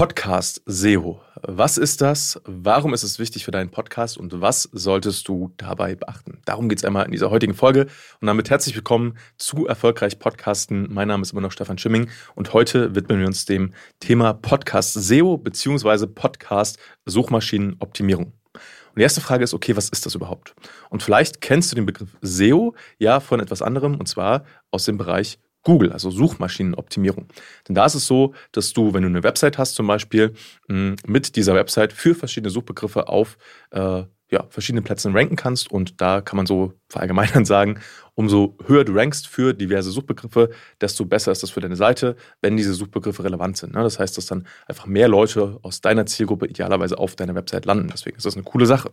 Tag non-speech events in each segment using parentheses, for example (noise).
Podcast SEO. Was ist das? Warum ist es wichtig für deinen Podcast und was solltest du dabei beachten? Darum geht es einmal in dieser heutigen Folge und damit herzlich willkommen zu Erfolgreich Podcasten. Mein Name ist immer noch Stefan Schimming und heute widmen wir uns dem Thema Podcast SEO bzw. Podcast Suchmaschinenoptimierung. Und die erste Frage ist, okay, was ist das überhaupt? Und vielleicht kennst du den Begriff SEO ja von etwas anderem und zwar aus dem Bereich Google, also Suchmaschinenoptimierung. Denn da ist es so, dass du, wenn du eine Website hast zum Beispiel, mit dieser Website für verschiedene Suchbegriffe auf äh, ja, verschiedenen Plätzen ranken kannst. Und da kann man so verallgemeinern (laughs) sagen, umso höher du rankst für diverse Suchbegriffe, desto besser ist das für deine Seite, wenn diese Suchbegriffe relevant sind. Ne? Das heißt, dass dann einfach mehr Leute aus deiner Zielgruppe idealerweise auf deiner Website landen. Deswegen ist das eine coole Sache.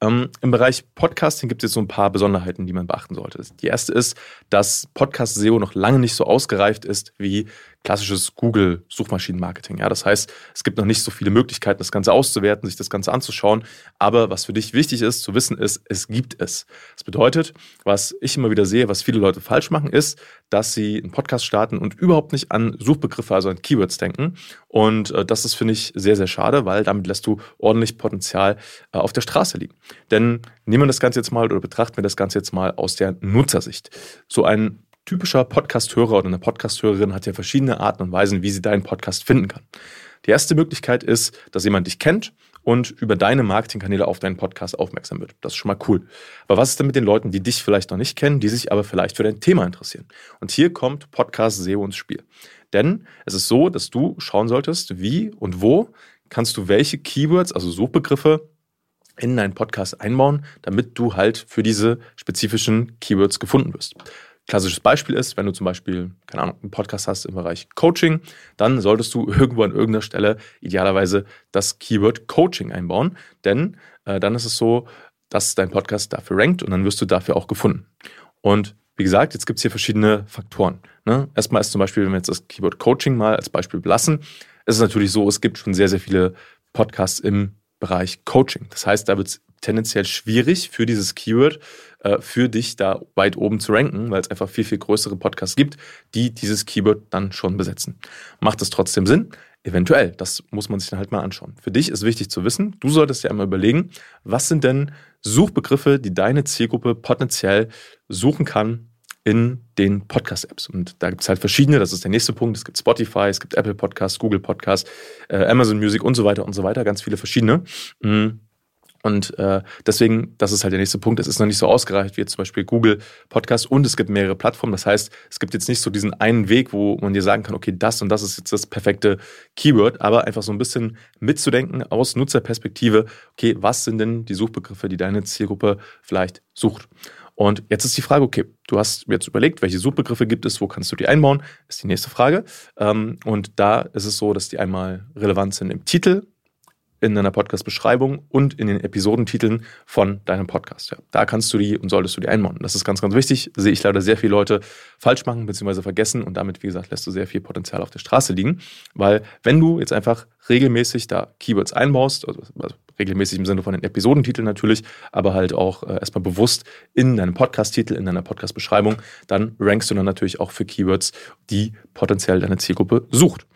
Ähm, Im Bereich Podcasting gibt es jetzt so ein paar Besonderheiten, die man beachten sollte. Die erste ist, dass Podcast-SEO noch lange nicht so ausgereift ist wie klassisches Google-Suchmaschinenmarketing. Ja, das heißt, es gibt noch nicht so viele Möglichkeiten, das Ganze auszuwerten, sich das Ganze anzuschauen. Aber was für dich wichtig ist zu wissen, ist, es gibt es. Das bedeutet, was ich immer wieder sehe, was viele Leute falsch machen, ist, dass sie einen Podcast starten und überhaupt nicht an Suchbegriffe, also an Keywords denken. Und äh, das ist, finde ich, sehr, sehr schade, weil damit lässt du ordentlich Potenzial äh, auf der Straße liegen. Denn nehmen wir das Ganze jetzt mal oder betrachten wir das Ganze jetzt mal aus der Nutzersicht. So ein typischer Podcast-Hörer oder eine Podcast-Hörerin hat ja verschiedene Arten und Weisen, wie sie deinen Podcast finden kann. Die erste Möglichkeit ist, dass jemand dich kennt und über deine Marketingkanäle auf deinen Podcast aufmerksam wird. Das ist schon mal cool. Aber was ist denn mit den Leuten, die dich vielleicht noch nicht kennen, die sich aber vielleicht für dein Thema interessieren? Und hier kommt Podcast SEO ins Spiel. Denn es ist so, dass du schauen solltest, wie und wo kannst du welche Keywords, also Suchbegriffe, in deinen Podcast einbauen, damit du halt für diese spezifischen Keywords gefunden wirst. Klassisches Beispiel ist, wenn du zum Beispiel, keine Ahnung, einen Podcast hast im Bereich Coaching, dann solltest du (laughs) irgendwo an irgendeiner Stelle idealerweise das Keyword Coaching einbauen, denn äh, dann ist es so, dass dein Podcast dafür rankt und dann wirst du dafür auch gefunden. Und wie gesagt, jetzt gibt es hier verschiedene Faktoren. Ne? Erstmal ist zum Beispiel, wenn wir jetzt das Keyword Coaching mal als Beispiel belassen, ist es natürlich so, es gibt schon sehr, sehr viele Podcasts im Bereich Coaching. Das heißt, da wird es tendenziell schwierig für dieses Keyword, äh, für dich da weit oben zu ranken, weil es einfach viel, viel größere Podcasts gibt, die dieses Keyword dann schon besetzen. Macht es trotzdem Sinn? Eventuell. Das muss man sich dann halt mal anschauen. Für dich ist wichtig zu wissen, du solltest dir einmal überlegen, was sind denn Suchbegriffe, die deine Zielgruppe potenziell suchen kann in den Podcast-Apps. Und da gibt es halt verschiedene, das ist der nächste Punkt. Es gibt Spotify, es gibt Apple Podcasts, Google Podcasts, äh, Amazon Music und so weiter und so weiter, ganz viele verschiedene. Mhm. Und äh, deswegen, das ist halt der nächste Punkt, es ist noch nicht so ausgereift wie jetzt zum Beispiel Google Podcast und es gibt mehrere Plattformen. Das heißt, es gibt jetzt nicht so diesen einen Weg, wo man dir sagen kann, okay, das und das ist jetzt das perfekte Keyword, aber einfach so ein bisschen mitzudenken aus Nutzerperspektive, okay, was sind denn die Suchbegriffe, die deine Zielgruppe vielleicht sucht? Und jetzt ist die Frage, okay, du hast jetzt überlegt, welche Suchbegriffe gibt es, wo kannst du die einbauen, ist die nächste Frage. Ähm, und da ist es so, dass die einmal relevant sind im Titel, in deiner Podcast-Beschreibung und in den Episodentiteln von deinem Podcast. Ja, da kannst du die und solltest du die einbauen. Das ist ganz, ganz wichtig. Sehe ich leider sehr viele Leute falsch machen bzw. vergessen und damit, wie gesagt, lässt du sehr viel Potenzial auf der Straße liegen. Weil wenn du jetzt einfach regelmäßig da Keywords einbaust, also, also regelmäßig im Sinne von den Episodentiteln natürlich, aber halt auch äh, erstmal bewusst in deinem Podcast-Titel, in deiner Podcast-Beschreibung, dann rankst du dann natürlich auch für Keywords, die potenziell deine Zielgruppe sucht.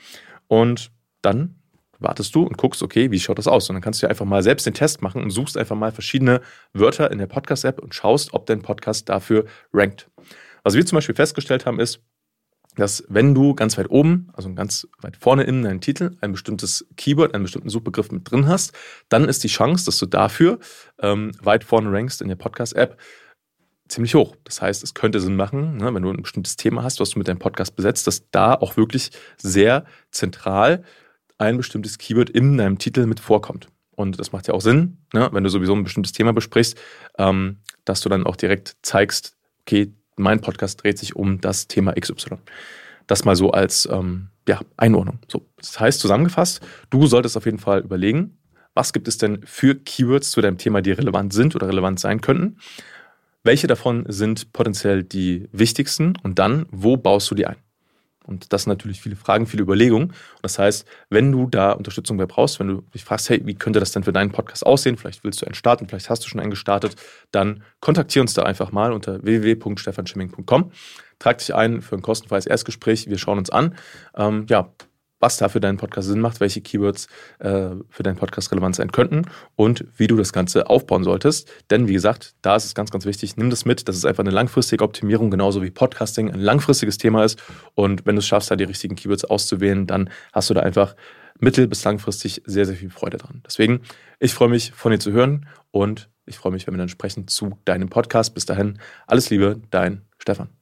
Und dann wartest du und guckst, okay, wie schaut das aus? Und dann kannst du einfach mal selbst den Test machen und suchst einfach mal verschiedene Wörter in der Podcast-App und schaust, ob dein Podcast dafür rankt. Was wir zum Beispiel festgestellt haben, ist, dass wenn du ganz weit oben, also ganz weit vorne in deinem Titel, ein bestimmtes Keyword, einen bestimmten Suchbegriff mit drin hast, dann ist die Chance, dass du dafür ähm, weit vorne rankst in der Podcast-App, ziemlich hoch. Das heißt, es könnte Sinn machen, ne, wenn du ein bestimmtes Thema hast, was du mit deinem Podcast besetzt, dass da auch wirklich sehr zentral ein bestimmtes Keyword in deinem Titel mit vorkommt. Und das macht ja auch Sinn, ne, wenn du sowieso ein bestimmtes Thema besprichst, ähm, dass du dann auch direkt zeigst, okay, mein Podcast dreht sich um das Thema XY. Das mal so als ähm, ja, Einordnung. So, das heißt zusammengefasst, du solltest auf jeden Fall überlegen, was gibt es denn für Keywords zu deinem Thema, die relevant sind oder relevant sein könnten. Welche davon sind potenziell die wichtigsten und dann, wo baust du die ein? Und das sind natürlich viele Fragen, viele Überlegungen. Das heißt, wenn du da Unterstützung bei brauchst, wenn du dich fragst, hey, wie könnte das denn für deinen Podcast aussehen? Vielleicht willst du einen starten, vielleicht hast du schon einen gestartet, dann kontaktiere uns da einfach mal unter www.stefanschimming.com. Trag dich ein für ein kostenfreies Erstgespräch. Wir schauen uns an. Ähm, ja, was da für deinen Podcast Sinn macht, welche Keywords äh, für deinen Podcast relevant sein könnten und wie du das Ganze aufbauen solltest. Denn wie gesagt, da ist es ganz, ganz wichtig, nimm das mit, dass es einfach eine langfristige Optimierung, genauso wie Podcasting ein langfristiges Thema ist. Und wenn du es schaffst, da die richtigen Keywords auszuwählen, dann hast du da einfach mittel- bis langfristig sehr, sehr viel Freude dran. Deswegen, ich freue mich, von dir zu hören und ich freue mich, wenn wir dann sprechen zu deinem Podcast. Bis dahin, alles Liebe, dein Stefan.